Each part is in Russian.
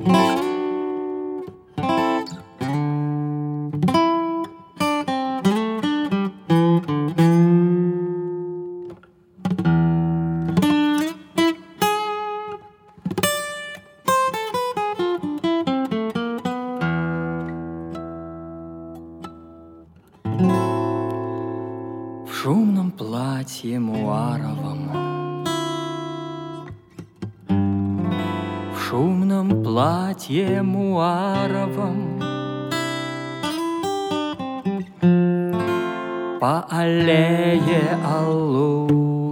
В шумном платье муаровом платье муаровом. По аллее Алуниной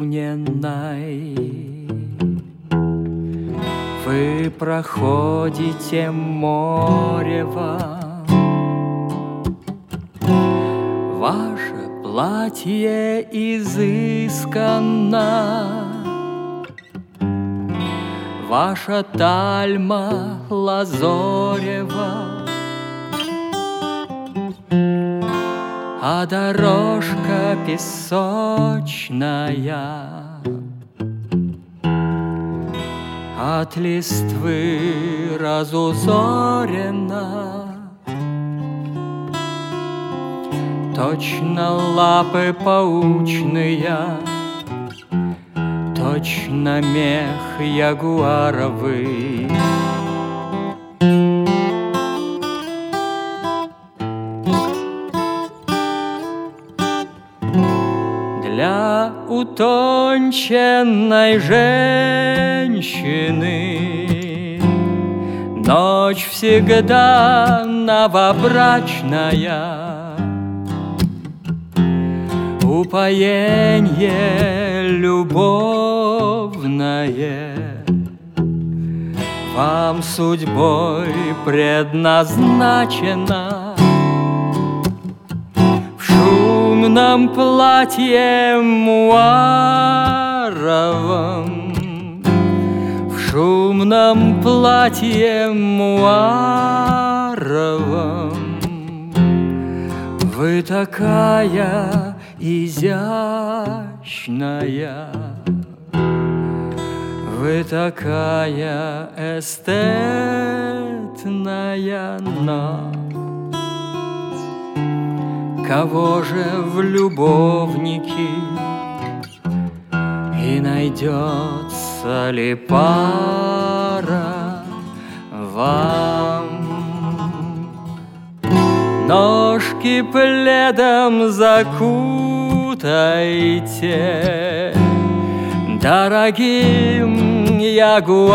Вы проходите морево. Ваше платье изысканно Ваша тальма лазорева, А дорожка песочная От листвы разузорена. Точно лапы паучные Точно мех ягуаровый. Для утонченной женщины Ночь всегда новобрачная Упоенье любовное. Вам судьбой предназначено. В шумном платье муаровом. В шумном платье муаровом. Вы такая изящная, Вы такая эстетная, но Кого же в любовники И найдется ли пара Ножки пледом закутайте. Дорогим ягуаровым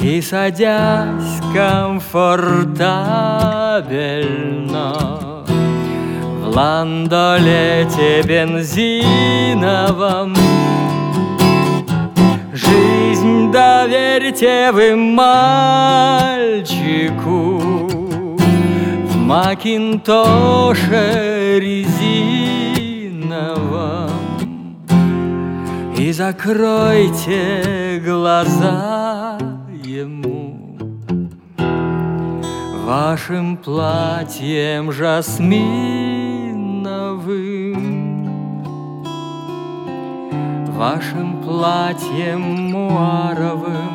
И садясь комфортабельно. В ландолете бензиновом Жизнь доверьте вы мальчику? В макинтоше резиновом. И закройте глаза ему. Вашим платьем жасминовым. Вашим платьем муаровым